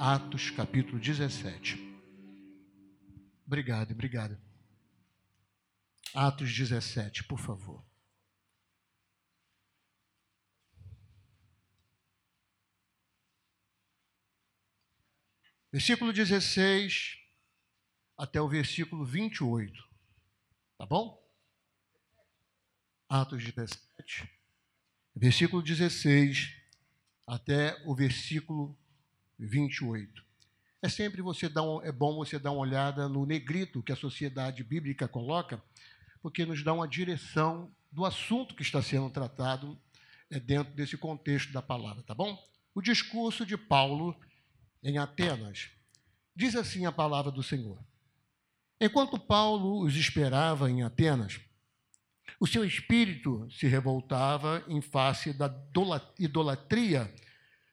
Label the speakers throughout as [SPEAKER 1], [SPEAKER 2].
[SPEAKER 1] Atos capítulo 17. Obrigado, obrigado. Atos 17, por favor. Versículo 16 até o versículo 28. Tá bom? Atos 17, versículo 16 até o versículo 28. É sempre você dar um, é bom você dar uma olhada no negrito que a sociedade bíblica coloca, porque nos dá uma direção do assunto que está sendo tratado é, dentro desse contexto da palavra, tá bom? O discurso de Paulo em Atenas. Diz assim a palavra do Senhor. Enquanto Paulo os esperava em Atenas, o seu espírito se revoltava em face da idolatria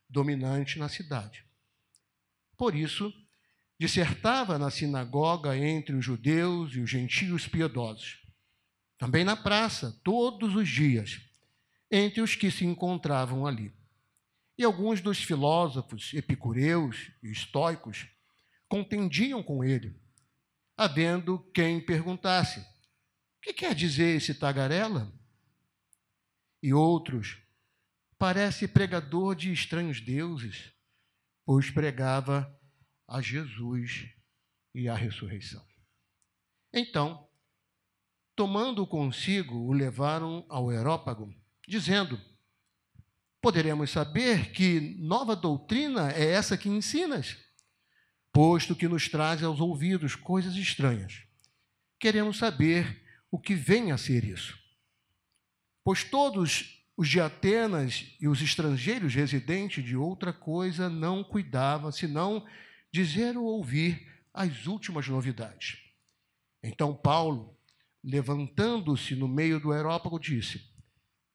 [SPEAKER 1] dominante na cidade. Por isso, dissertava na sinagoga entre os judeus e os gentios piedosos. Também na praça, todos os dias, entre os que se encontravam ali. E alguns dos filósofos epicureus e estoicos contendiam com ele havendo quem perguntasse: O que quer dizer esse tagarela? E outros: Parece pregador de estranhos deuses, pois pregava a Jesus e a ressurreição. Então, tomando consigo, o levaram ao Aerópago, dizendo: Poderemos saber que nova doutrina é essa que ensinas? posto que nos traz aos ouvidos coisas estranhas. Queremos saber o que vem a ser isso. Pois todos os de Atenas e os estrangeiros residentes de outra coisa não cuidavam, senão dizer ou ouvir as últimas novidades. Então Paulo, levantando-se no meio do aerópago, disse: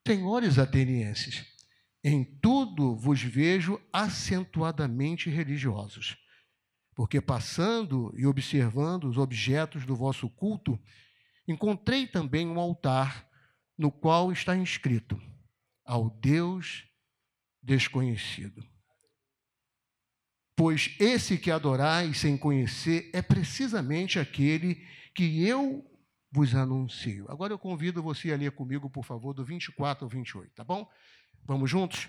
[SPEAKER 1] Senhores atenienses, em tudo vos vejo acentuadamente religiosos porque passando e observando os objetos do vosso culto, encontrei também um altar no qual está inscrito: Ao Deus desconhecido. Pois esse que adorais sem conhecer é precisamente aquele que eu vos anuncio. Agora eu convido você a ler comigo, por favor, do 24 ao 28, tá bom? Vamos juntos?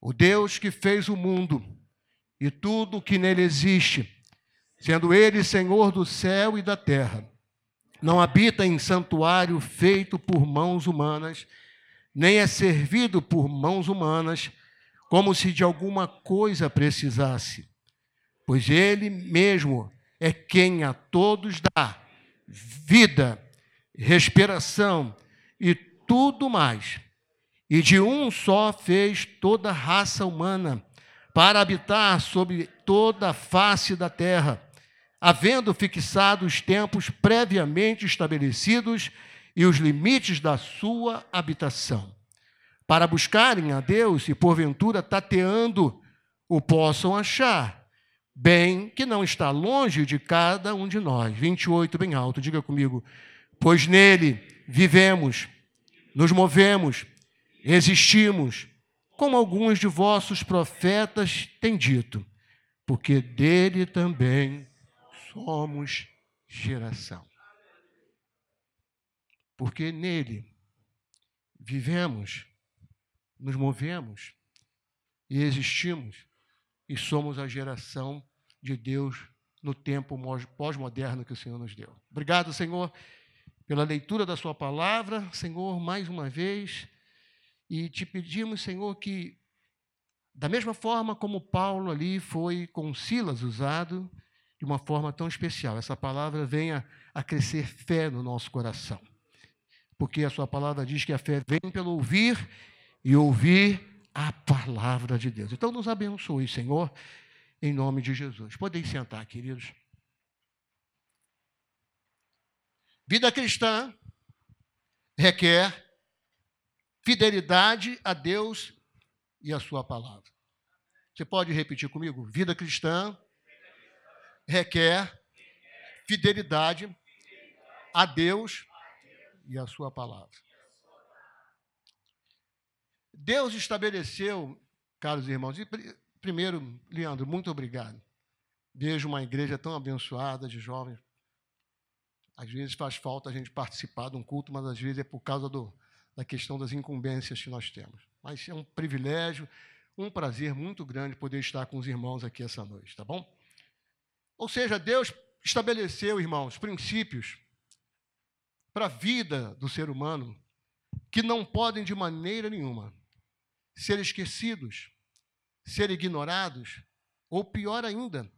[SPEAKER 1] O Deus que fez o mundo e tudo que nele existe, sendo ele Senhor do céu e da terra. Não habita em santuário feito por mãos humanas, nem é servido por mãos humanas, como se de alguma coisa precisasse, pois ele mesmo é quem a todos dá vida, respiração e tudo mais. E de um só fez toda a raça humana para habitar sobre toda a face da terra, havendo fixado os tempos previamente estabelecidos e os limites da sua habitação, para buscarem a Deus e, porventura, tateando, o possam achar, bem que não está longe de cada um de nós. 28, bem alto, diga comigo. Pois nele vivemos, nos movemos, existimos, como alguns de vossos profetas têm dito, porque dele também somos geração. Porque nele vivemos, nos movemos e existimos e somos a geração de Deus no tempo pós-moderno que o Senhor nos deu. Obrigado, Senhor, pela leitura da Sua palavra. Senhor, mais uma vez e te pedimos, Senhor, que, da mesma forma como Paulo ali foi com Silas usado, de uma forma tão especial, essa palavra venha a crescer fé no nosso coração. Porque a Sua palavra diz que a fé vem pelo ouvir e ouvir a palavra de Deus. Então, nos abençoe, Senhor, em nome de Jesus. Podem sentar, queridos. Vida cristã requer fidelidade a Deus e a Sua palavra. Você pode repetir comigo? Vida cristã requer fidelidade a Deus e a Sua palavra. Deus estabeleceu, caros irmãos, primeiro, Leandro, muito obrigado. Vejo uma igreja tão abençoada de jovens. Às vezes faz falta a gente participar de um culto, mas às vezes é por causa do, da questão das incumbências que nós temos. Mas é um privilégio, um prazer muito grande poder estar com os irmãos aqui essa noite, tá bom? Ou seja, Deus estabeleceu, irmãos, princípios para a vida do ser humano que não podem de maneira nenhuma ser esquecidos, ser ignorados, ou pior ainda,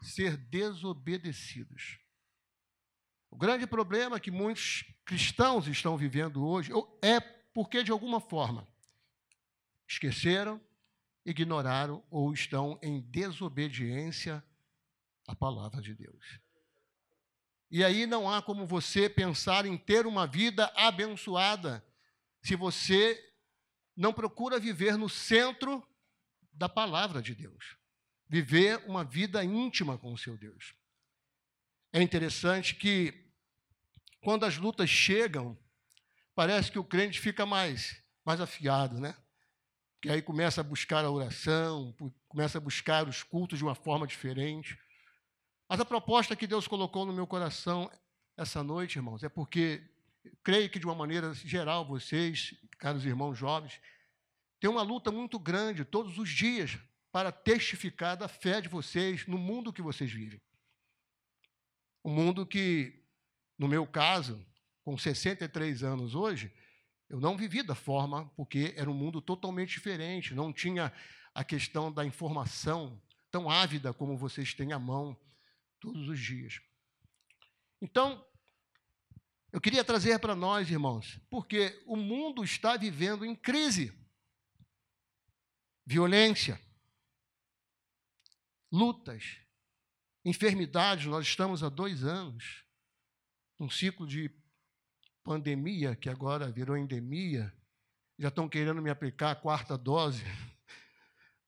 [SPEAKER 1] ser desobedecidos. O grande problema que muitos cristãos estão vivendo hoje é porque, de alguma forma, esqueceram, ignoraram ou estão em desobediência à palavra de Deus. E aí não há como você pensar em ter uma vida abençoada se você não procura viver no centro da palavra de Deus. Viver uma vida íntima com o seu Deus. É interessante que quando as lutas chegam, parece que o crente fica mais mais afiado, né? Que aí começa a buscar a oração, começa a buscar os cultos de uma forma diferente. Mas a proposta que Deus colocou no meu coração essa noite, irmãos, é porque creio que de uma maneira geral vocês, caros irmãos jovens, têm uma luta muito grande todos os dias para testificar da fé de vocês no mundo que vocês vivem. Um mundo que, no meu caso, com 63 anos hoje, eu não vivi da forma, porque era um mundo totalmente diferente, não tinha a questão da informação tão ávida como vocês têm à mão todos os dias. Então, eu queria trazer para nós, irmãos, porque o mundo está vivendo em crise. Violência, lutas, enfermidades. Nós estamos há dois anos num ciclo de pandemia, que agora virou endemia. Já estão querendo me aplicar a quarta dose.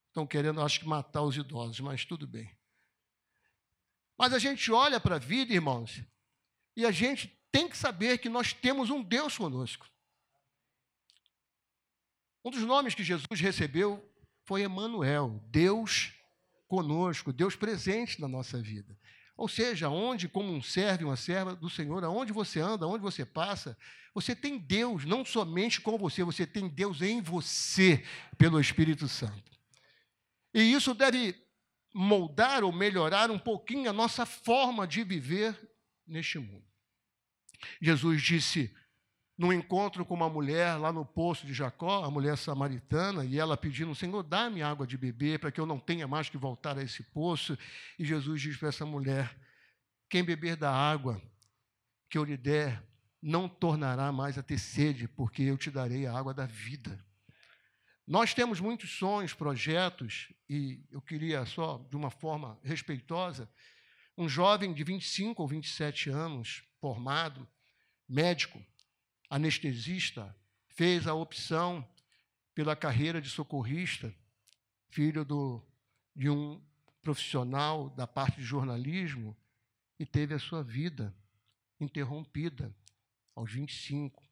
[SPEAKER 1] Estão querendo, acho que, matar os idosos, mas tudo bem. Mas a gente olha para a vida, irmãos, e a gente tem que saber que nós temos um Deus conosco. Um dos nomes que Jesus recebeu foi Emanuel, Deus conosco, Deus presente na nossa vida. Ou seja, onde, como um servo, uma serva do Senhor, aonde você anda, aonde você passa, você tem Deus, não somente com você, você tem Deus em você, pelo Espírito Santo. E isso deve moldar ou melhorar um pouquinho a nossa forma de viver neste mundo. Jesus disse, num encontro com uma mulher lá no poço de Jacó, a mulher samaritana, e ela pedindo, Senhor, dá-me água de beber, para que eu não tenha mais que voltar a esse poço. E Jesus diz para essa mulher: Quem beber da água que eu lhe der, não tornará mais a ter sede, porque eu te darei a água da vida. Nós temos muitos sonhos, projetos, e eu queria só, de uma forma respeitosa, um jovem de 25 ou 27 anos, formado, médico, anestesista, fez a opção pela carreira de socorrista, filho do, de um profissional da parte de jornalismo, e teve a sua vida interrompida aos 25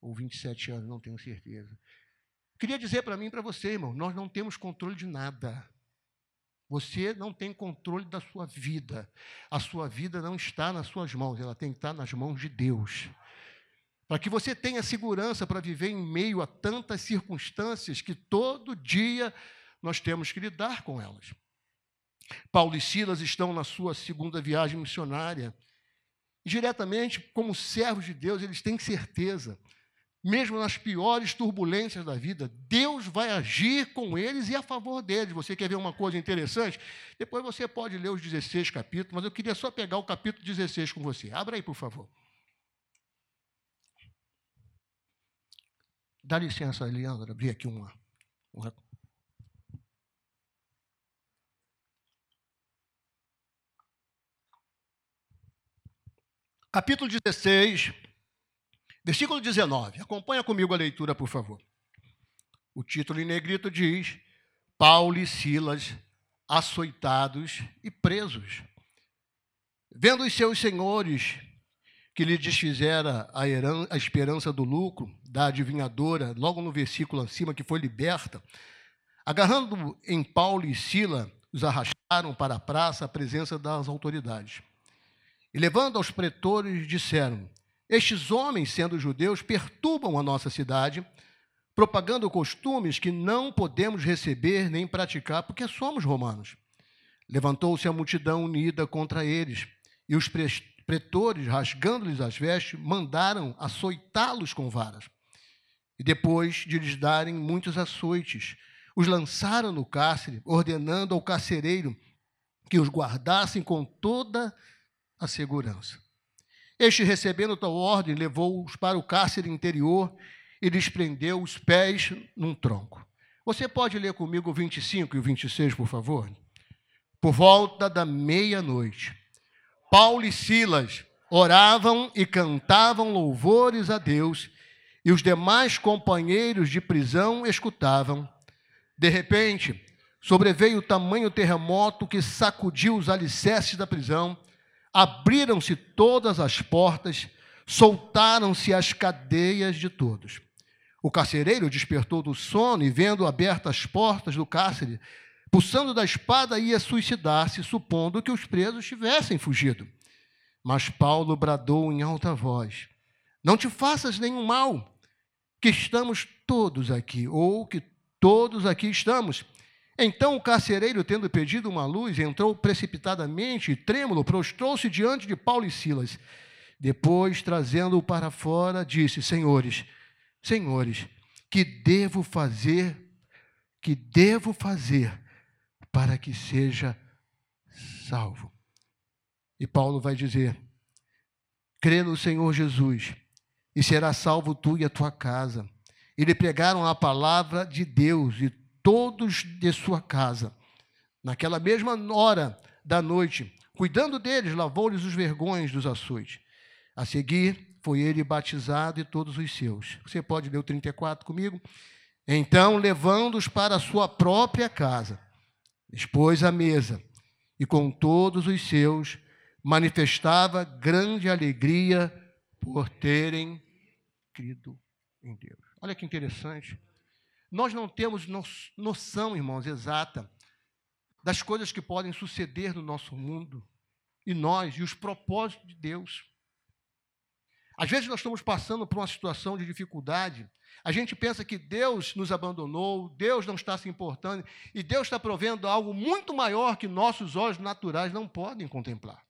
[SPEAKER 1] ou 27 anos, não tenho certeza. Queria dizer para mim e para você, irmão, nós não temos controle de nada. Você não tem controle da sua vida. A sua vida não está nas suas mãos, ela tem que estar nas mãos de Deus. Para que você tenha segurança para viver em meio a tantas circunstâncias que todo dia nós temos que lidar com elas. Paulo e Silas estão na sua segunda viagem missionária. Diretamente, como servos de Deus, eles têm certeza mesmo nas piores turbulências da vida, Deus vai agir com eles e a favor deles. Você quer ver uma coisa interessante? Depois você pode ler os 16 capítulos, mas eu queria só pegar o capítulo 16 com você. Abra aí, por favor. Dá licença, Leandro, abrir aqui uma, uma capítulo 16, Versículo 19. Acompanha comigo a leitura, por favor. O título em negrito diz: Paulo e Silas açoitados e presos. Vendo os seus senhores que lhe desfizera a, a esperança do lucro, da adivinhadora, logo no versículo acima, que foi liberta, Agarrando em Paulo e Sila, os arrastaram para a praça à presença das autoridades. E levando aos pretores, disseram: Estes homens, sendo judeus, perturbam a nossa cidade, propagando costumes que não podemos receber nem praticar, porque somos romanos. Levantou-se a multidão unida contra eles, e os pretores, rasgando-lhes as vestes, mandaram açoitá-los com varas. E depois de lhes darem muitos açoites, os lançaram no cárcere, ordenando ao carcereiro que os guardassem com toda a segurança. Este, recebendo tal ordem, levou-os para o cárcere interior e lhes prendeu os pés num tronco. Você pode ler comigo o 25 e o 26, por favor? Por volta da meia-noite, Paulo e Silas oravam e cantavam louvores a Deus, e os demais companheiros de prisão escutavam. De repente, sobreveio o tamanho terremoto que sacudiu os alicerces da prisão, abriram-se todas as portas, soltaram-se as cadeias de todos. O carcereiro despertou do sono e, vendo abertas as portas do cárcere, pulsando da espada, ia suicidar-se, supondo que os presos tivessem fugido. Mas Paulo bradou em alta voz: Não te faças nenhum mal, que estamos todos aqui, ou que Todos aqui estamos. Então o carcereiro, tendo pedido uma luz, entrou precipitadamente trêmulo, prostrou-se diante de Paulo e Silas. Depois, trazendo-o para fora, disse: Senhores, senhores, que devo fazer, que devo fazer para que seja salvo? E Paulo vai dizer: crê no Senhor Jesus e será salvo tu e a tua casa e lhe pregaram a palavra de Deus e todos de sua casa. Naquela mesma hora da noite, cuidando deles, lavou-lhes os vergões dos açoites. A seguir, foi ele batizado e todos os seus. Você pode ler o 34 comigo? Então, levando-os para a sua própria casa, expôs a mesa e com todos os seus manifestava grande alegria por terem crido em Deus. Olha que interessante. Nós não temos noção, irmãos, exata das coisas que podem suceder no nosso mundo e nós e os propósitos de Deus. Às vezes nós estamos passando por uma situação de dificuldade, a gente pensa que Deus nos abandonou, Deus não está se importando e Deus está provendo algo muito maior que nossos olhos naturais não podem contemplar.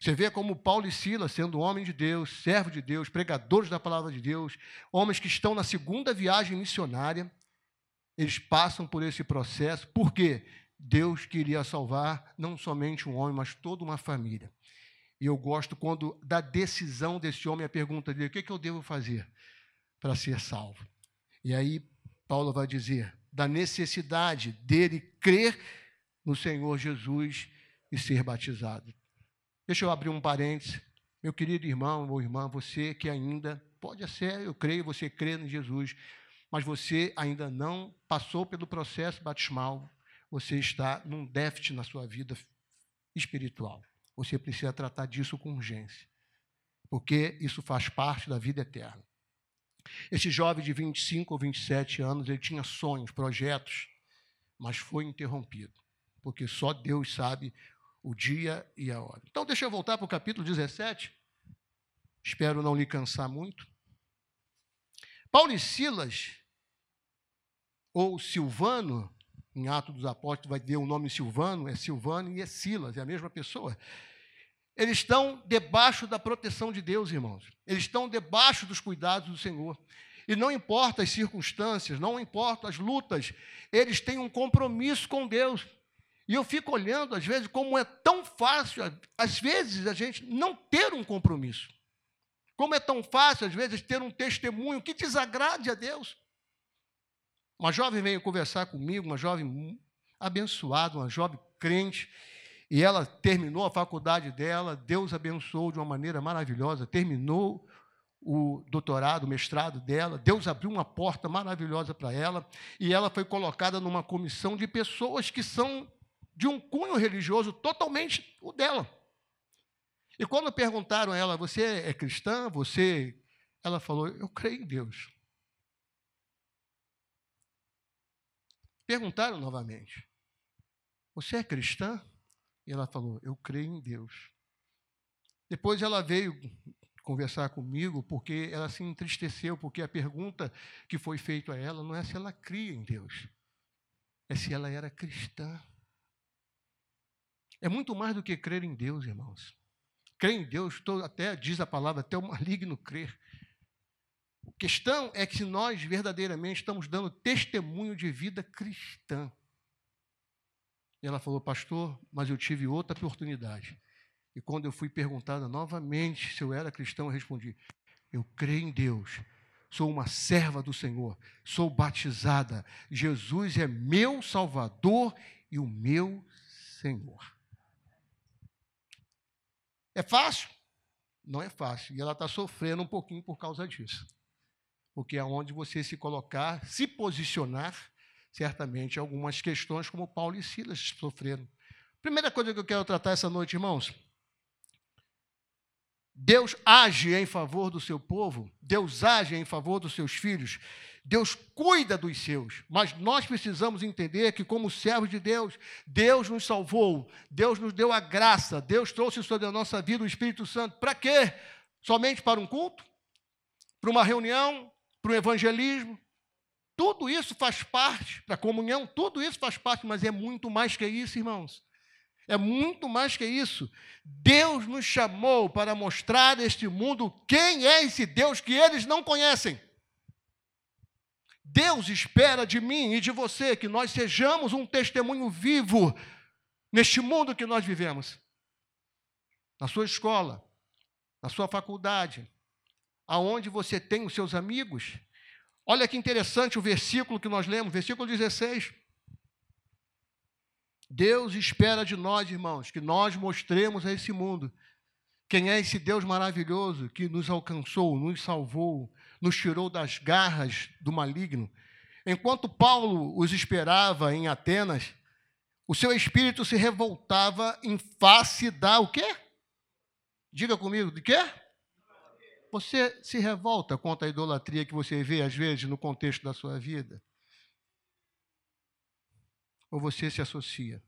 [SPEAKER 1] Você vê como Paulo e Silas, sendo homem de Deus, servo de Deus, pregadores da palavra de Deus, homens que estão na segunda viagem missionária, eles passam por esse processo, porque Deus queria salvar não somente um homem, mas toda uma família. E eu gosto quando, da decisão desse homem, a pergunta dele: o que, é que eu devo fazer para ser salvo? E aí, Paulo vai dizer: da necessidade dele crer no Senhor Jesus e ser batizado. Deixa eu abrir um parênteses. Meu querido irmão ou irmã, você que ainda, pode ser, eu creio, você crê em Jesus, mas você ainda não passou pelo processo batismal, você está num déficit na sua vida espiritual. Você precisa tratar disso com urgência, porque isso faz parte da vida eterna. Esse jovem de 25 ou 27 anos, ele tinha sonhos, projetos, mas foi interrompido, porque só Deus sabe o dia e a hora. Então, deixa eu voltar para o capítulo 17. Espero não lhe cansar muito. Paulo e Silas, ou Silvano, em Atos dos Apóstolos vai ver o nome Silvano, é Silvano e é Silas, é a mesma pessoa. Eles estão debaixo da proteção de Deus, irmãos. Eles estão debaixo dos cuidados do Senhor. E não importa as circunstâncias, não importa as lutas, eles têm um compromisso com Deus. E eu fico olhando, às vezes, como é tão fácil, às vezes, a gente não ter um compromisso. Como é tão fácil, às vezes, ter um testemunho que desagrade a Deus. Uma jovem veio conversar comigo, uma jovem abençoada, uma jovem crente, e ela terminou a faculdade dela, Deus abençoou de uma maneira maravilhosa, terminou o doutorado, o mestrado dela, Deus abriu uma porta maravilhosa para ela, e ela foi colocada numa comissão de pessoas que são de um cunho religioso totalmente o dela. E quando perguntaram a ela, você é cristã? Você. Ela falou, eu creio em Deus. perguntaram novamente: Você é cristã? E ela falou: Eu creio em Deus. Depois ela veio conversar comigo porque ela se entristeceu, porque a pergunta que foi feita a ela não é se ela cria em Deus, é se ela era cristã. É muito mais do que crer em Deus, irmãos. Crer em Deus, até diz a palavra, até o maligno crer. A questão é que se nós verdadeiramente estamos dando testemunho de vida cristã. E ela falou, pastor, mas eu tive outra oportunidade. E quando eu fui perguntada novamente se eu era cristão, eu respondi: Eu creio em Deus, sou uma serva do Senhor, sou batizada. Jesus é meu Salvador e o meu Senhor. É fácil? Não é fácil. E ela está sofrendo um pouquinho por causa disso. Porque é onde você se colocar, se posicionar, certamente algumas questões como Paulo e Silas sofreram. Primeira coisa que eu quero tratar essa noite, irmãos, Deus age em favor do seu povo, Deus age em favor dos seus filhos, Deus cuida dos seus, mas nós precisamos entender que, como servos de Deus, Deus nos salvou, Deus nos deu a graça, Deus trouxe sobre a nossa vida o Espírito Santo. Para quê? Somente para um culto? Para uma reunião? Para um evangelismo? Tudo isso faz parte, para a comunhão, tudo isso faz parte, mas é muito mais que isso, irmãos. É muito mais que isso. Deus nos chamou para mostrar a este mundo quem é esse Deus que eles não conhecem. Deus espera de mim e de você que nós sejamos um testemunho vivo neste mundo que nós vivemos. Na sua escola, na sua faculdade, aonde você tem os seus amigos. Olha que interessante o versículo que nós lemos, versículo 16. Deus espera de nós, irmãos, que nós mostremos a esse mundo quem é esse Deus maravilhoso que nos alcançou, nos salvou, nos tirou das garras do maligno. Enquanto Paulo os esperava em Atenas, o seu espírito se revoltava em face da o quê? Diga comigo, de quê? Você se revolta contra a idolatria que você vê às vezes no contexto da sua vida? ou você se associa?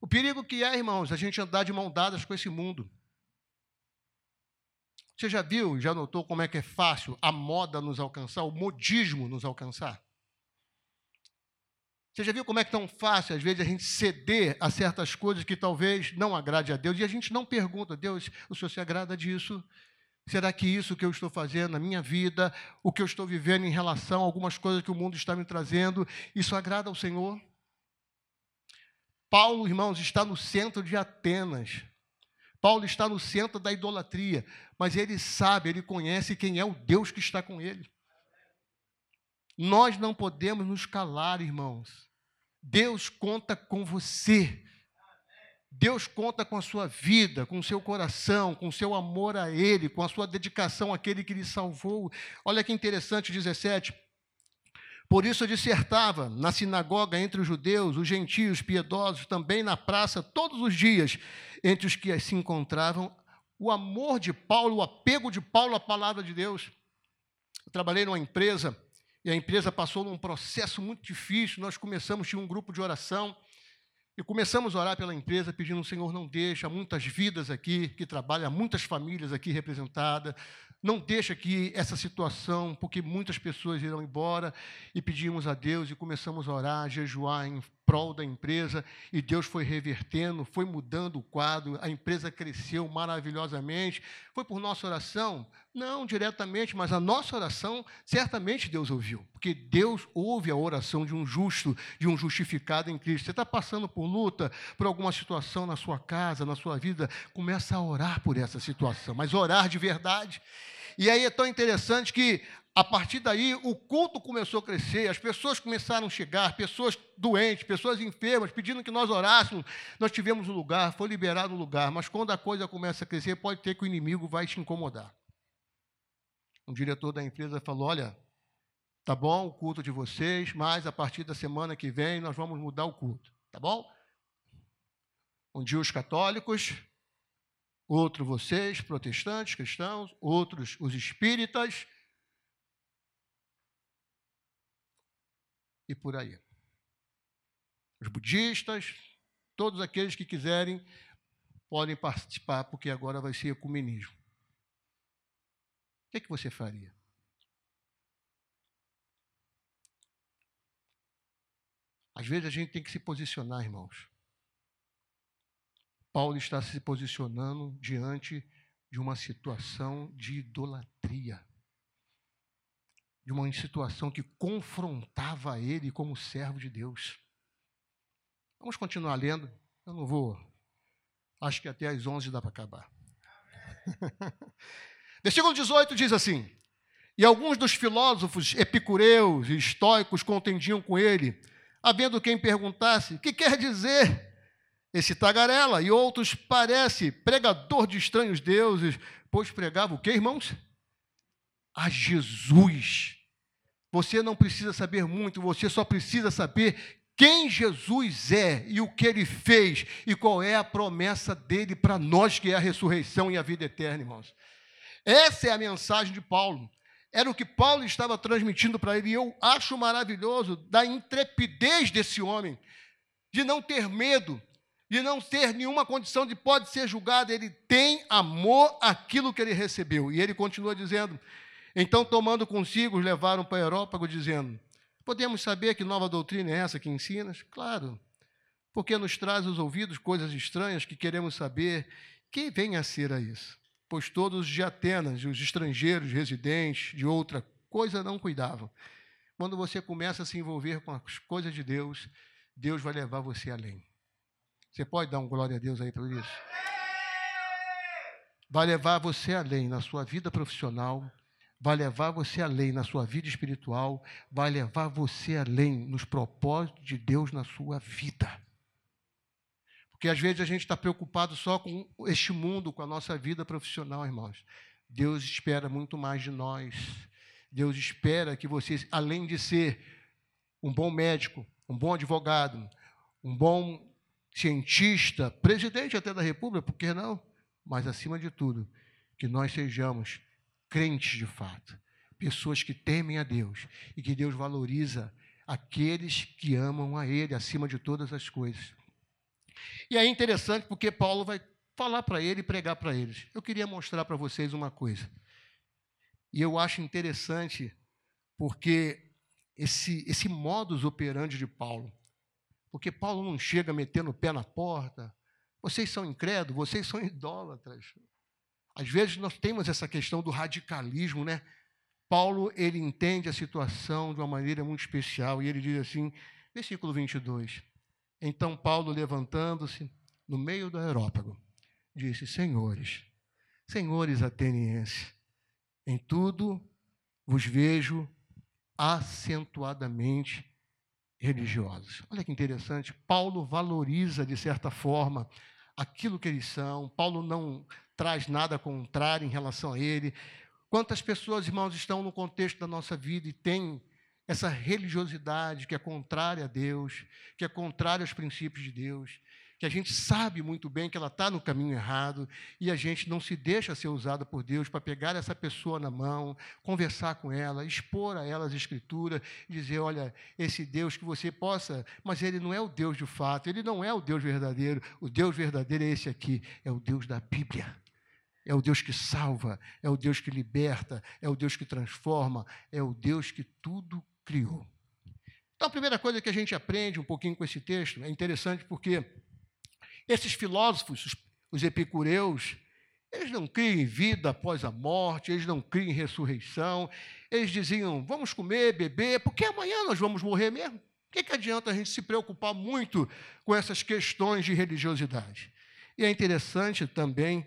[SPEAKER 1] O perigo que é, irmãos, a gente andar de mão dadas com esse mundo. Você já viu, já notou como é que é fácil a moda nos alcançar, o modismo nos alcançar? Você já viu como é que é tão fácil, às vezes, a gente ceder a certas coisas que talvez não agrade a Deus, e a gente não pergunta, Deus, o Senhor se agrada disso? Será que isso que eu estou fazendo na minha vida, o que eu estou vivendo em relação a algumas coisas que o mundo está me trazendo, isso agrada ao Senhor? Paulo, irmãos, está no centro de Atenas. Paulo está no centro da idolatria, mas ele sabe, ele conhece quem é o Deus que está com ele. Nós não podemos nos calar, irmãos. Deus conta com você. Deus conta com a sua vida, com o seu coração, com o seu amor a Ele, com a sua dedicação àquele que lhe salvou. Olha que interessante, 17. Por isso dissertava na sinagoga entre os judeus, os gentios piedosos, também na praça, todos os dias, entre os que se encontravam, o amor de Paulo, o apego de Paulo à palavra de Deus. Eu trabalhei numa empresa e a empresa passou num processo muito difícil. Nós começamos, tinha um grupo de oração e começamos a orar pela empresa, pedindo: Senhor, não deixa muitas vidas aqui que trabalham, muitas famílias aqui representadas, não deixa aqui essa situação, porque muitas pessoas irão embora. E pedimos a Deus e começamos a orar, a jejuar em prol da empresa, e Deus foi revertendo, foi mudando o quadro, a empresa cresceu maravilhosamente. Foi por nossa oração? Não diretamente, mas a nossa oração certamente Deus ouviu, porque Deus ouve a oração de um justo, de um justificado em Cristo. Você está passando por luta, por alguma situação na sua casa, na sua vida, começa a orar por essa situação, mas orar de verdade. E aí é tão interessante que a partir daí, o culto começou a crescer, as pessoas começaram a chegar, pessoas doentes, pessoas enfermas, pedindo que nós orássemos. Nós tivemos um lugar, foi liberado um lugar, mas quando a coisa começa a crescer, pode ter que o inimigo vai te incomodar. Um diretor da empresa falou: Olha, tá bom o culto de vocês, mas a partir da semana que vem nós vamos mudar o culto, tá bom? Um dia os católicos, outro vocês, protestantes, cristãos, outros os espíritas, e por aí. Os budistas, todos aqueles que quiserem podem participar, porque agora vai ser ecumenismo. O que, é que você faria? Às vezes a gente tem que se posicionar, irmãos. Paulo está se posicionando diante de uma situação de idolatria, de uma situação que confrontava ele como servo de Deus. Vamos continuar lendo. Eu não vou. Acho que até às 11 dá para acabar. Versículo 18 diz assim: E alguns dos filósofos epicureus e estoicos contendiam com ele, havendo quem perguntasse: que quer dizer esse tagarela? E outros, parece pregador de estranhos deuses, pois pregava o que, irmãos? A Jesus. Você não precisa saber muito, você só precisa saber quem Jesus é e o que ele fez e qual é a promessa dele para nós, que é a ressurreição e a vida eterna, irmãos. Essa é a mensagem de Paulo. Era o que Paulo estava transmitindo para ele, e eu acho maravilhoso da intrepidez desse homem, de não ter medo, de não ter nenhuma condição de pode ser julgado, ele tem amor àquilo que ele recebeu. E ele continua dizendo: então, tomando consigo, os levaram para Aerópago, dizendo: Podemos saber que nova doutrina é essa que ensinas? Claro, porque nos traz aos ouvidos coisas estranhas que queremos saber quem vem a ser a isso. Pois todos de Atenas, os estrangeiros residentes de outra coisa não cuidavam. Quando você começa a se envolver com as coisas de Deus, Deus vai levar você além. Você pode dar um glória a Deus aí por isso? Vai levar você além na sua vida profissional, vai levar você além na sua vida espiritual, vai levar você além nos propósitos de Deus na sua vida. Porque às vezes a gente está preocupado só com este mundo, com a nossa vida profissional, irmãos. Deus espera muito mais de nós. Deus espera que você, além de ser um bom médico, um bom advogado, um bom cientista, presidente até da República, por que não? Mas acima de tudo, que nós sejamos crentes de fato, pessoas que temem a Deus e que Deus valoriza aqueles que amam a Ele acima de todas as coisas. E é interessante porque Paulo vai falar para ele e pregar para eles. Eu queria mostrar para vocês uma coisa. E eu acho interessante porque esse, esse modus operandi de Paulo, porque Paulo não chega metendo o pé na porta, vocês são incrédulos, vocês são idólatras. Às vezes nós temos essa questão do radicalismo, né? Paulo, ele entende a situação de uma maneira muito especial e ele diz assim, versículo 22. Então Paulo, levantando-se no meio do aerópago, disse: Senhores, senhores atenienses, em tudo vos vejo acentuadamente religiosos. Olha que interessante, Paulo valoriza, de certa forma, aquilo que eles são. Paulo não traz nada contrário em relação a ele. Quantas pessoas, irmãos, estão no contexto da nossa vida e têm essa religiosidade que é contrária a Deus, que é contrária aos princípios de Deus, que a gente sabe muito bem que ela está no caminho errado e a gente não se deixa ser usada por Deus para pegar essa pessoa na mão, conversar com ela, expor a ela as escrituras, dizer: olha, esse Deus que você possa, mas ele não é o Deus de fato, ele não é o Deus verdadeiro, o Deus verdadeiro é esse aqui, é o Deus da Bíblia. É o Deus que salva, é o Deus que liberta, é o Deus que transforma, é o Deus que tudo criou. Então, a primeira coisa que a gente aprende um pouquinho com esse texto é interessante porque esses filósofos, os, epicureus, eles não criam vida após a morte, eles não criam ressurreição. Eles diziam: vamos comer, beber, porque amanhã nós vamos morrer mesmo. O que, que adianta a gente se preocupar muito com essas questões de religiosidade? E é interessante também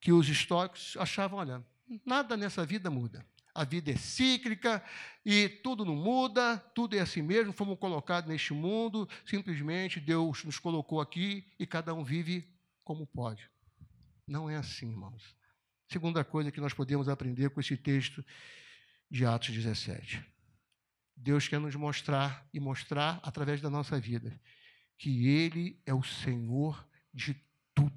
[SPEAKER 1] que os históricos achavam: olha, nada nessa vida muda. A vida é cíclica e tudo não muda, tudo é assim mesmo. Fomos colocados neste mundo, simplesmente Deus nos colocou aqui e cada um vive como pode. Não é assim, irmãos. Segunda coisa que nós podemos aprender com esse texto de Atos 17. Deus quer nos mostrar e mostrar através da nossa vida que Ele é o Senhor de tudo.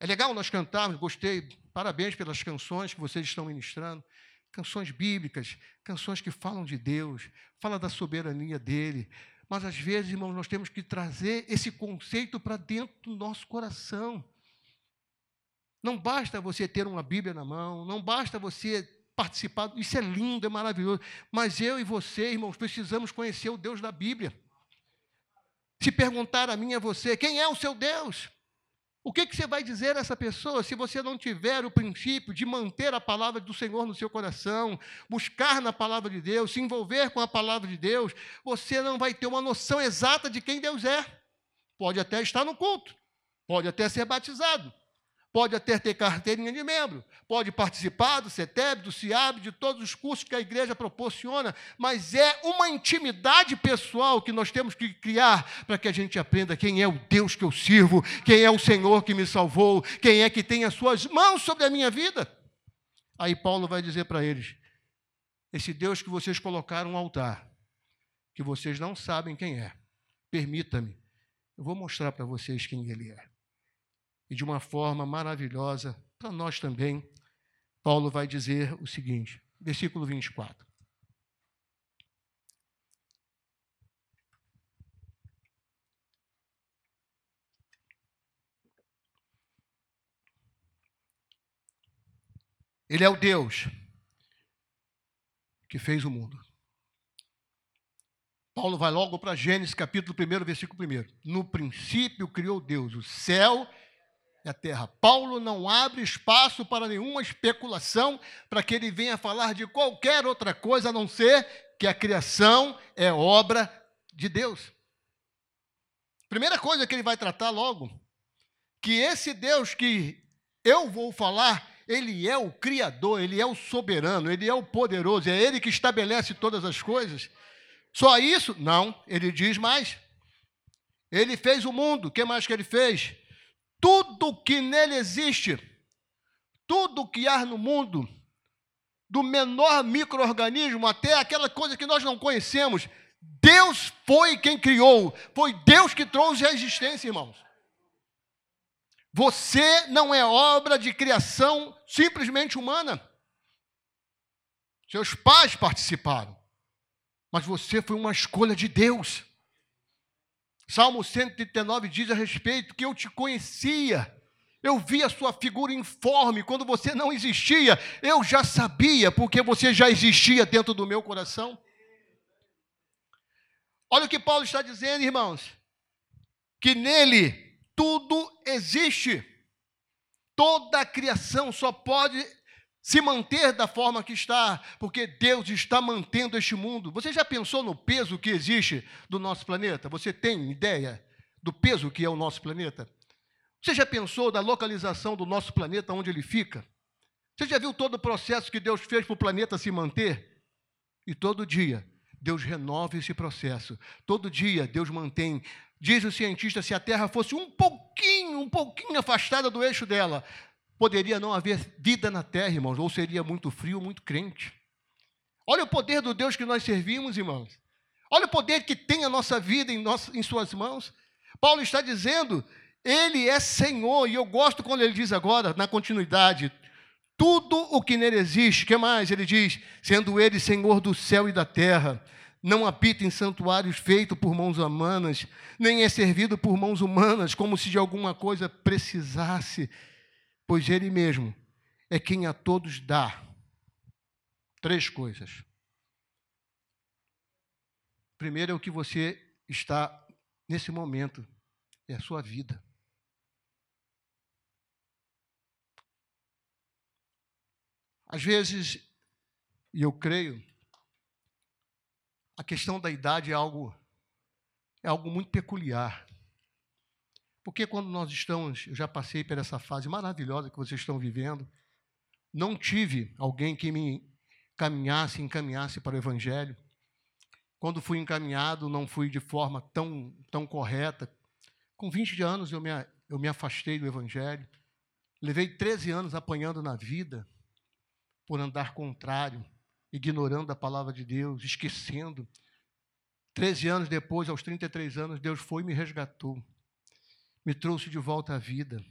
[SPEAKER 1] É legal nós cantarmos, gostei, parabéns pelas canções que vocês estão ministrando. canções bíblicas, canções que falam de Deus, falam da soberania dele. Mas às vezes, irmãos, nós temos que trazer esse conceito para dentro do nosso coração. Não basta você ter uma Bíblia na mão, não basta você participar, isso é lindo, é maravilhoso, mas eu e você, irmãos, precisamos conhecer o Deus da Bíblia. Se perguntar a mim e a você, quem é o seu Deus? O que, que você vai dizer a essa pessoa se você não tiver o princípio de manter a palavra do Senhor no seu coração, buscar na palavra de Deus, se envolver com a palavra de Deus? Você não vai ter uma noção exata de quem Deus é. Pode até estar no culto, pode até ser batizado, pode até ter carteirinha de membro, pode participar do CETEB, do CIAB, de todos os cursos que a igreja proporciona, mas é uma intimidade pessoal que nós temos que criar para que a gente aprenda quem é o Deus que eu sirvo, quem é o Senhor que me salvou, quem é que tem as suas mãos sobre a minha vida. Aí Paulo vai dizer para eles: esse Deus que vocês colocaram no altar, que vocês não sabem quem é, permita-me, eu vou mostrar para vocês quem ele é e de uma forma maravilhosa para nós também. Paulo vai dizer o seguinte, versículo 24. Ele é o Deus que fez o mundo. Paulo vai logo para Gênesis capítulo 1, versículo 1. No princípio criou Deus o céu e a terra. Paulo não abre espaço para nenhuma especulação, para que ele venha falar de qualquer outra coisa a não ser que a criação é obra de Deus. Primeira coisa que ele vai tratar logo, que esse Deus que eu vou falar, ele é o Criador, ele é o soberano, ele é o poderoso, é ele que estabelece todas as coisas. Só isso? Não, ele diz mais. Ele fez o mundo, o que mais que ele fez? Tudo que nele existe, tudo que há no mundo, do menor microorganismo até aquela coisa que nós não conhecemos, Deus foi quem criou, foi Deus que trouxe a existência, irmãos. Você não é obra de criação simplesmente humana. Seus pais participaram, mas você foi uma escolha de Deus. Salmo 139 diz a respeito que eu te conhecia. Eu vi a sua figura informe quando você não existia. Eu já sabia, porque você já existia dentro do meu coração. Olha o que Paulo está dizendo, irmãos. Que nele tudo existe. Toda a criação só pode se manter da forma que está, porque Deus está mantendo este mundo. Você já pensou no peso que existe do nosso planeta? Você tem ideia do peso que é o nosso planeta? Você já pensou da localização do nosso planeta, onde ele fica? Você já viu todo o processo que Deus fez para o planeta se manter? E todo dia Deus renova esse processo. Todo dia Deus mantém. Diz o cientista: se a Terra fosse um pouquinho, um pouquinho afastada do eixo dela, poderia não haver vida na terra, irmãos, ou seria muito frio, muito crente. Olha o poder do Deus que nós servimos, irmãos. Olha o poder que tem a nossa vida em, nossa, em Suas mãos. Paulo está dizendo, Ele é Senhor, e eu gosto quando ele diz agora, na continuidade, tudo o que nele existe, que mais? Ele diz, sendo Ele Senhor do céu e da terra, não habita em santuários feitos por mãos humanas, nem é servido por mãos humanas, como se de alguma coisa precisasse pois Ele mesmo é quem a todos dá três coisas. Primeiro é o que você está nesse momento, é a sua vida. Às vezes, e eu creio, a questão da idade é algo é algo muito peculiar. Porque quando nós estamos, eu já passei por essa fase maravilhosa que vocês estão vivendo, não tive alguém que me caminhasse, encaminhasse para o Evangelho. Quando fui encaminhado, não fui de forma tão, tão correta. Com 20 anos eu me, eu me afastei do Evangelho. Levei 13 anos apanhando na vida por andar contrário, ignorando a palavra de Deus, esquecendo. 13 anos depois, aos 33 anos, Deus foi e me resgatou me trouxe de volta à vida,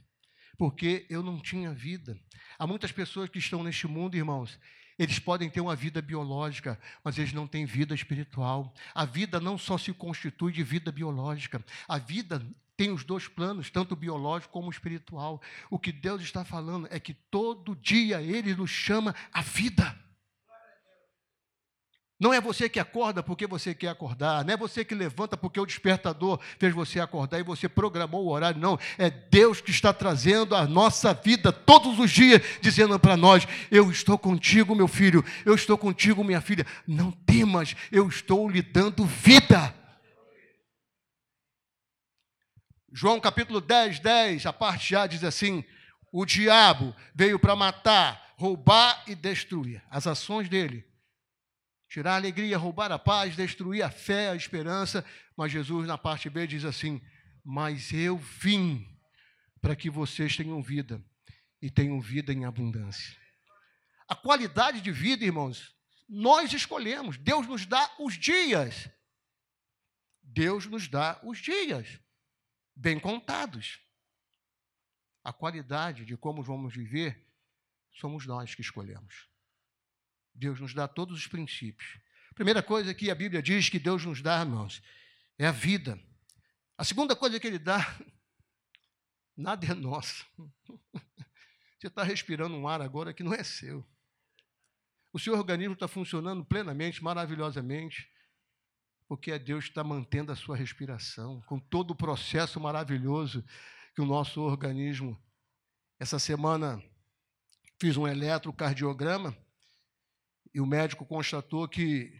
[SPEAKER 1] porque eu não tinha vida. Há muitas pessoas que estão neste mundo, irmãos, Eles podem ter uma vida biológica, mas eles não têm vida espiritual. A vida não só se constitui de vida biológica, a vida tem os dois planos, tanto biológico como espiritual. O que Deus está falando é que todo dia Ele nos chama a vida. Não é você que acorda porque você quer acordar, não é você que levanta porque o despertador fez você acordar e você programou o horário, não. É Deus que está trazendo a nossa vida todos os dias, dizendo para nós: Eu estou contigo, meu filho, eu estou contigo, minha filha. Não temas, eu estou lhe dando vida. João capítulo 10, 10, a parte A diz assim: O diabo veio para matar, roubar e destruir. As ações dele tirar a alegria, roubar a paz, destruir a fé, a esperança. Mas Jesus, na parte B, diz assim: Mas eu vim para que vocês tenham vida e tenham vida em abundância. A qualidade de vida, irmãos, nós escolhemos. Deus nos dá os dias. Deus nos dá os dias bem contados. A qualidade de como vamos viver somos nós que escolhemos. Deus nos dá todos os princípios. Primeira coisa que a Bíblia diz que Deus nos dá, irmãos, é a vida. A segunda coisa que Ele dá, nada é nosso. Você está respirando um ar agora que não é seu. O seu organismo está funcionando plenamente, maravilhosamente, porque é Deus que está mantendo a sua respiração, com todo o processo maravilhoso que o nosso organismo. Essa semana fiz um eletrocardiograma e o médico constatou que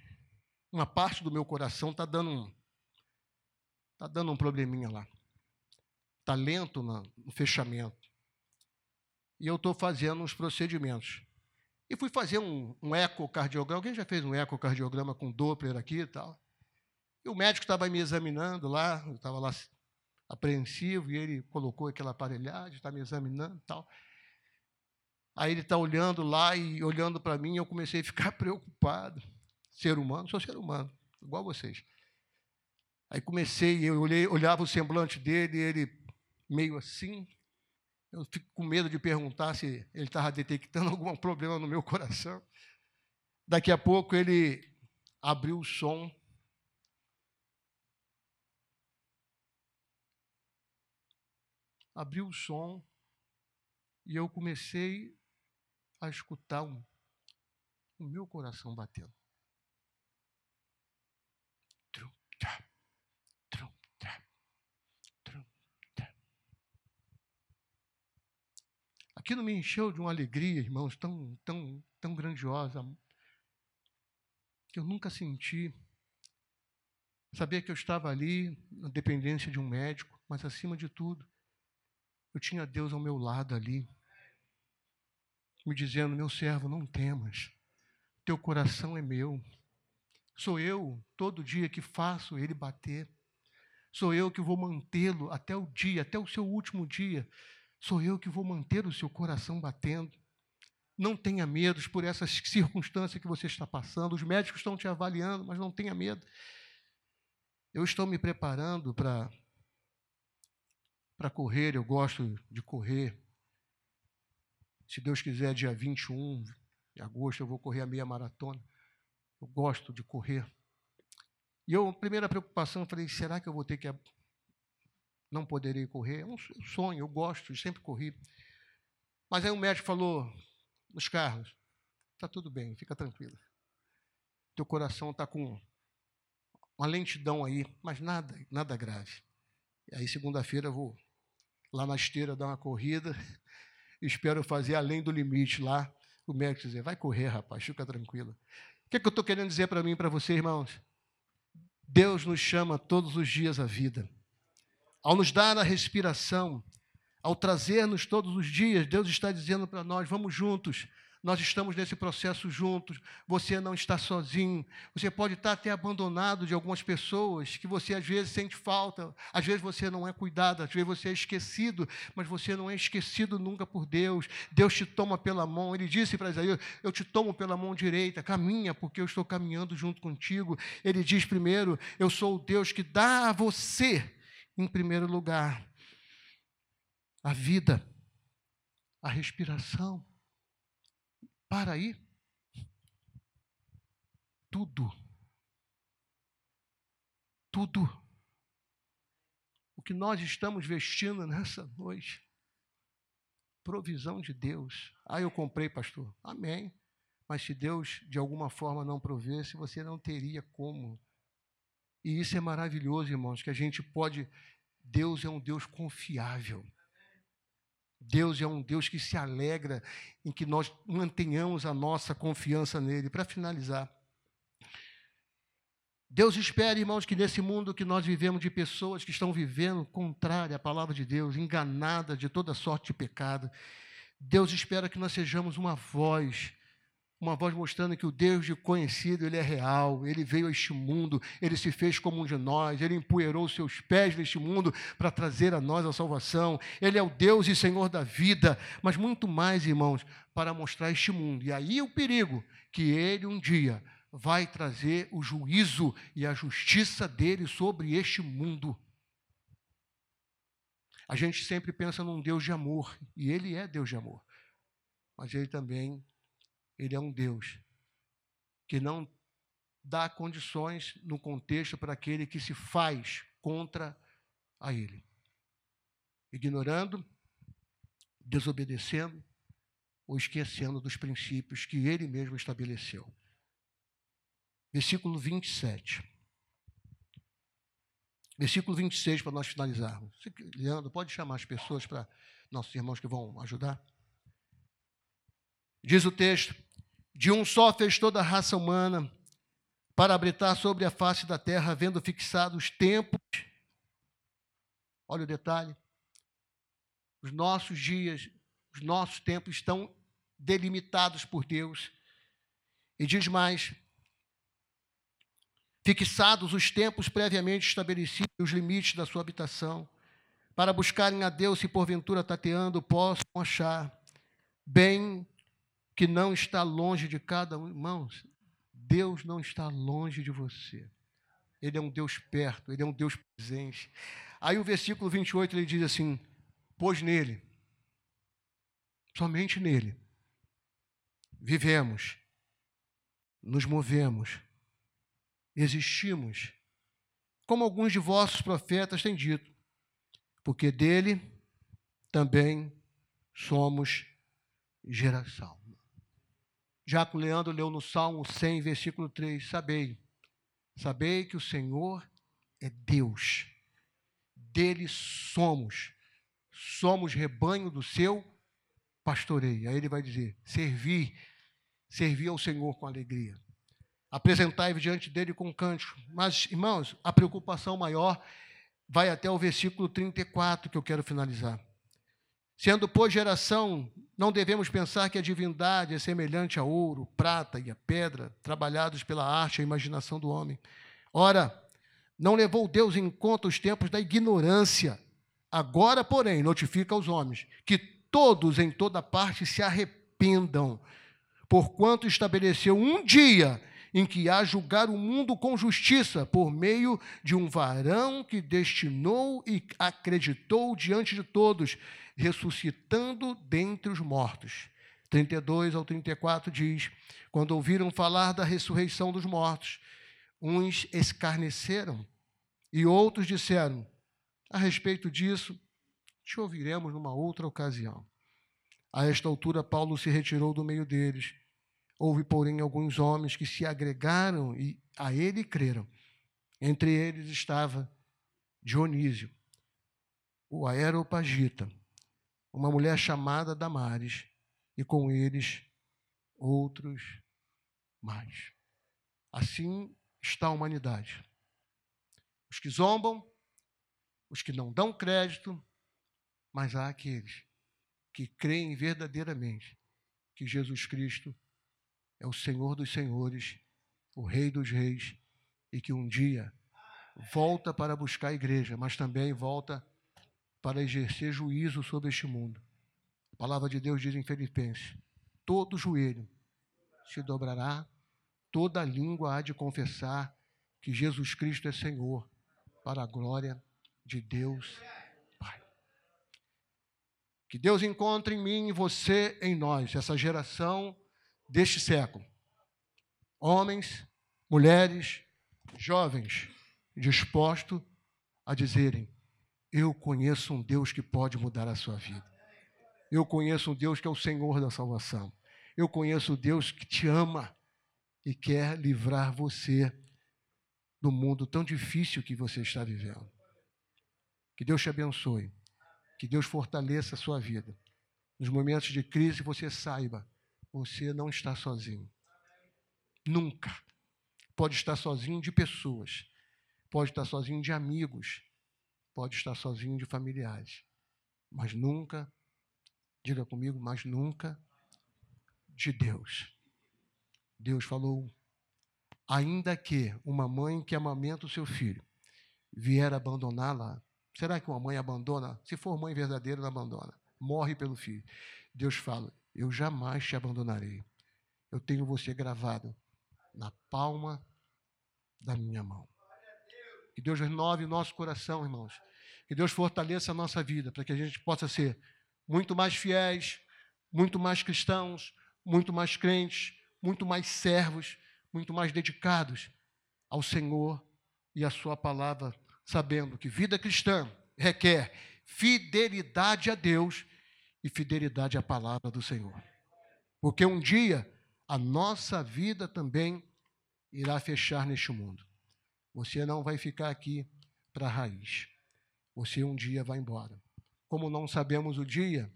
[SPEAKER 1] uma parte do meu coração está dando um, tá dando um probleminha lá. Está lento no, fechamento. E eu estou fazendo uns procedimentos. E fui fazer um, um ecocardiograma. Alguém já fez um ecocardiograma com Doppler aqui e tal? E o médico estava me examinando lá, eu estava lá apreensivo, e ele colocou aquela aparelhagem, está me examinando e tal. Aí ele está olhando lá e olhando para mim, eu comecei a ficar preocupado. Ser humano, sou ser humano, igual vocês. Aí comecei, eu olhei, olhava o semblante dele, ele meio assim. Eu fico com medo de perguntar se ele estava detectando algum problema no meu coração. Daqui a pouco ele abriu o som. Abriu o som e eu comecei a escutar um, o meu coração batendo. Aquilo me encheu de uma alegria, irmãos, tão, tão, tão grandiosa, que eu nunca senti. Sabia que eu estava ali, na dependência de um médico, mas acima de tudo, eu tinha Deus ao meu lado ali, me dizendo: Meu servo, não temas, teu coração é meu. Sou eu, todo dia, que faço ele bater. Sou eu que vou mantê-lo até o dia, até o seu último dia. Sou eu que vou manter o seu coração batendo. Não tenha medo por essas circunstâncias que você está passando. Os médicos estão te avaliando, mas não tenha medo. Eu estou me preparando para para correr, eu gosto de correr. Se Deus quiser, dia 21 de agosto, eu vou correr a meia maratona. Eu gosto de correr. E eu, primeira preocupação, eu falei: será que eu vou ter que. Não poderei correr? É um sonho, eu gosto, eu sempre corri. Mas aí o médico falou: nos carros, está tudo bem, fica tranquilo. Teu coração está com uma lentidão aí, mas nada, nada grave. E aí, segunda-feira, eu vou lá na esteira dar uma corrida espero fazer além do limite lá. O médico dizer, vai correr, rapaz, fica tranquilo. O que, é que eu estou querendo dizer para mim e para você, irmãos? Deus nos chama todos os dias à vida. Ao nos dar a respiração, ao trazer-nos todos os dias, Deus está dizendo para nós: vamos juntos, nós estamos nesse processo juntos. Você não está sozinho. Você pode estar até abandonado de algumas pessoas que você às vezes sente falta. Às vezes você não é cuidado, às vezes você é esquecido, mas você não é esquecido nunca por Deus. Deus te toma pela mão. Ele disse para Isaías: Eu te tomo pela mão direita, caminha, porque eu estou caminhando junto contigo. Ele diz primeiro: Eu sou o Deus que dá a você, em primeiro lugar, a vida, a respiração para aí. tudo. Tudo. O que nós estamos vestindo nessa noite. Provisão de Deus. Ah, eu comprei, pastor. Amém. Mas se Deus de alguma forma não provesse, você não teria como. E isso é maravilhoso, irmãos, que a gente pode. Deus é um Deus confiável. Deus é um Deus que se alegra em que nós mantenhamos a nossa confiança nele. Para finalizar, Deus espera, irmãos, que nesse mundo que nós vivemos de pessoas que estão vivendo contrária à palavra de Deus, enganadas de toda sorte de pecado, Deus espera que nós sejamos uma voz uma voz mostrando que o Deus de conhecido, ele é real, ele veio a este mundo, ele se fez como um de nós, ele empoeirou seus pés neste mundo para trazer a nós a salvação. Ele é o Deus e Senhor da vida, mas muito mais, irmãos, para mostrar este mundo. E aí o perigo que ele um dia vai trazer o juízo e a justiça dele sobre este mundo. A gente sempre pensa num Deus de amor, e ele é Deus de amor. Mas ele também ele é um Deus que não dá condições no contexto para aquele que se faz contra a Ele. Ignorando, desobedecendo ou esquecendo dos princípios que Ele mesmo estabeleceu. Versículo 27. Versículo 26, para nós finalizarmos. Leandro, pode chamar as pessoas para nossos irmãos que vão ajudar? Diz o texto: de um só fez toda a raça humana, para habitar sobre a face da terra, havendo fixado os tempos. Olha o detalhe. Os nossos dias, os nossos tempos estão delimitados por Deus. E diz mais: fixados os tempos previamente estabelecidos, os limites da sua habitação, para buscarem a Deus e porventura tateando possam achar. Bem que não está longe de cada um. Irmãos, Deus não está longe de você. Ele é um Deus perto, ele é um Deus presente. Aí o versículo 28 ele diz assim: Pois nele, somente nele, vivemos, nos movemos, existimos, como alguns de vossos profetas têm dito, porque dele também somos geração. Jaco Leandro leu no Salmo 100, versículo 3: Sabei, sabei que o Senhor é Deus, dele somos, somos rebanho do seu pastoreio. Aí ele vai dizer: servir, servir ao Senhor com alegria. Apresentai-vos diante dele com cântico. Mas, irmãos, a preocupação maior vai até o versículo 34 que eu quero finalizar. Sendo, pois, geração, não devemos pensar que a divindade é semelhante a ouro, prata e a pedra, trabalhados pela arte e imaginação do homem. Ora, não levou Deus em conta os tempos da ignorância. Agora, porém, notifica aos homens que todos em toda parte se arrependam, porquanto estabeleceu um dia em que há julgar o mundo com justiça, por meio de um varão que destinou e acreditou diante de todos, ressuscitando dentre os mortos. 32 ao 34 diz: Quando ouviram falar da ressurreição dos mortos, uns escarneceram e outros disseram: A respeito disso, te ouviremos numa outra ocasião. A esta altura, Paulo se retirou do meio deles Houve, porém, alguns homens que se agregaram e a ele creram. Entre eles estava Dionísio, o Aeropagita, uma mulher chamada Damares, e com eles outros mais. Assim está a humanidade. Os que zombam, os que não dão crédito, mas há aqueles que creem verdadeiramente que Jesus Cristo é o Senhor dos Senhores, o Rei dos Reis, e que um dia volta para buscar a igreja, mas também volta para exercer juízo sobre este mundo. A palavra de Deus diz em Filipenses: todo joelho se dobrará, toda língua há de confessar que Jesus Cristo é Senhor, para a glória de Deus Pai. Que Deus encontre em mim e você em nós, essa geração deste século. Homens mulheres, jovens, dispostos a dizerem: Eu conheço um Deus que pode mudar a sua vida. Eu conheço um Deus que é o Senhor da salvação. Eu conheço um Deus que te ama e quer livrar você do mundo tão difícil que você está vivendo. Que Deus te abençoe. Que Deus fortaleça a sua vida. Nos momentos de crise, você saiba, você não está sozinho. Nunca. Pode estar sozinho de pessoas, pode estar sozinho de amigos, pode estar sozinho de familiares, mas nunca, diga comigo, mas nunca de Deus. Deus falou: ainda que uma mãe que amamenta o seu filho vier abandoná-la, será que uma mãe abandona? Se for mãe verdadeira, não abandona, morre pelo filho. Deus fala: eu jamais te abandonarei. Eu tenho você gravado na palma da minha mão. Que Deus renove o nosso coração, irmãos. Que Deus fortaleça a nossa vida, para que a gente possa ser muito mais fiéis, muito mais cristãos, muito mais crentes, muito mais servos, muito mais dedicados ao Senhor e à Sua palavra, sabendo que vida cristã requer fidelidade a Deus e fidelidade à palavra do Senhor. Porque um dia a nossa vida também irá fechar neste mundo. Você não vai ficar aqui para a raiz. Você um dia vai embora. Como não sabemos o dia,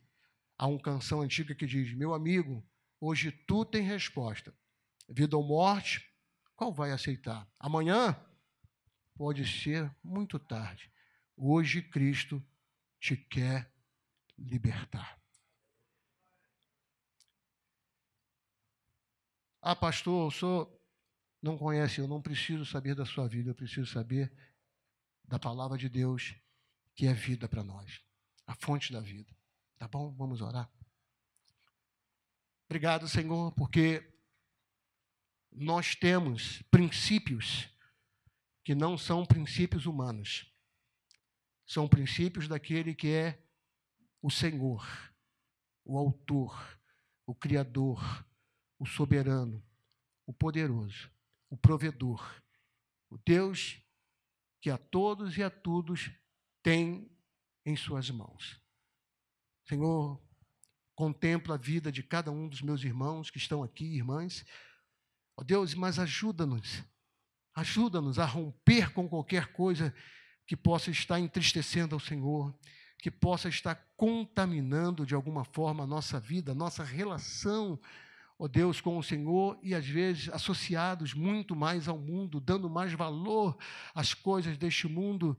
[SPEAKER 1] há uma canção antiga que diz: Meu amigo, hoje tu tem resposta. Vida ou morte, qual vai aceitar? Amanhã pode ser muito tarde. Hoje Cristo te quer libertar. Ah, pastor, o senhor não conhece, eu não preciso saber da sua vida, eu preciso saber da palavra de Deus, que é vida para nós, a fonte da vida. Tá bom? Vamos orar. Obrigado, Senhor, porque nós temos princípios que não são princípios humanos. São princípios daquele que é o Senhor, o Autor, o Criador, o soberano, o poderoso, o provedor, o Deus que a todos e a todos tem em suas mãos. Senhor, contempla a vida de cada um dos meus irmãos que estão aqui, irmãs. Ó oh Deus, mas ajuda-nos, ajuda-nos a romper com qualquer coisa que possa estar entristecendo ao Senhor, que possa estar contaminando de alguma forma a nossa vida, a nossa relação ó Deus, com o Senhor e às vezes associados muito mais ao mundo, dando mais valor às coisas deste mundo.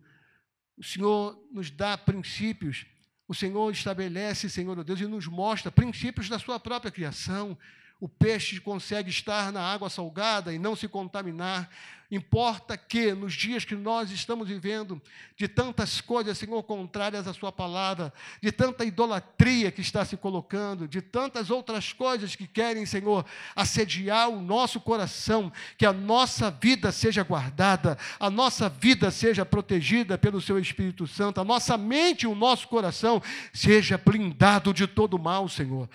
[SPEAKER 1] O Senhor nos dá princípios, o Senhor estabelece, Senhor oh Deus, e nos mostra princípios da sua própria criação. O peixe consegue estar na água salgada e não se contaminar. Importa que, nos dias que nós estamos vivendo, de tantas coisas, Senhor, contrárias à Sua palavra, de tanta idolatria que está se colocando, de tantas outras coisas que querem, Senhor, assediar o nosso coração, que a nossa vida seja guardada, a nossa vida seja protegida pelo Seu Espírito Santo, a nossa mente e o nosso coração seja blindado de todo mal, Senhor.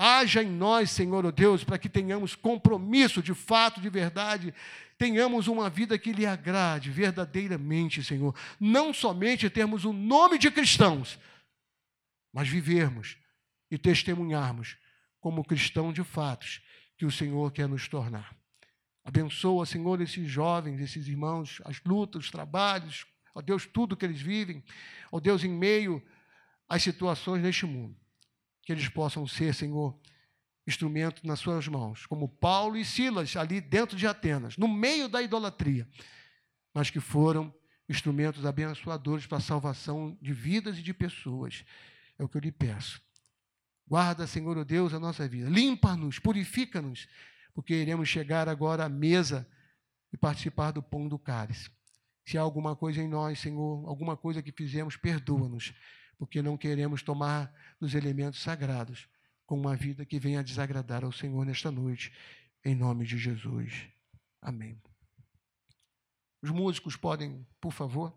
[SPEAKER 1] Haja em nós, Senhor, oh Deus, para que tenhamos compromisso de fato, de verdade, tenhamos uma vida que lhe agrade verdadeiramente, Senhor. Não somente termos o nome de cristãos, mas vivermos e testemunharmos como cristão de fatos que o Senhor quer nos tornar. Abençoa, Senhor, esses jovens, esses irmãos, as lutas, os trabalhos, ó Deus, tudo que eles vivem, ó Deus, em meio às situações deste mundo. Que eles possam ser, Senhor, instrumento nas suas mãos, como Paulo e Silas ali dentro de Atenas, no meio da idolatria, mas que foram instrumentos abençoadores para a salvação de vidas e de pessoas. É o que eu lhe peço. Guarda, Senhor, o Deus, a nossa vida. Limpa-nos, purifica-nos, porque iremos chegar agora à mesa e participar do pão do cálice. Se há alguma coisa em nós, Senhor, alguma coisa que fizemos, perdoa-nos, porque não queremos tomar dos elementos sagrados com uma vida que venha desagradar ao Senhor nesta noite, em nome de Jesus. Amém. Os músicos podem, por favor.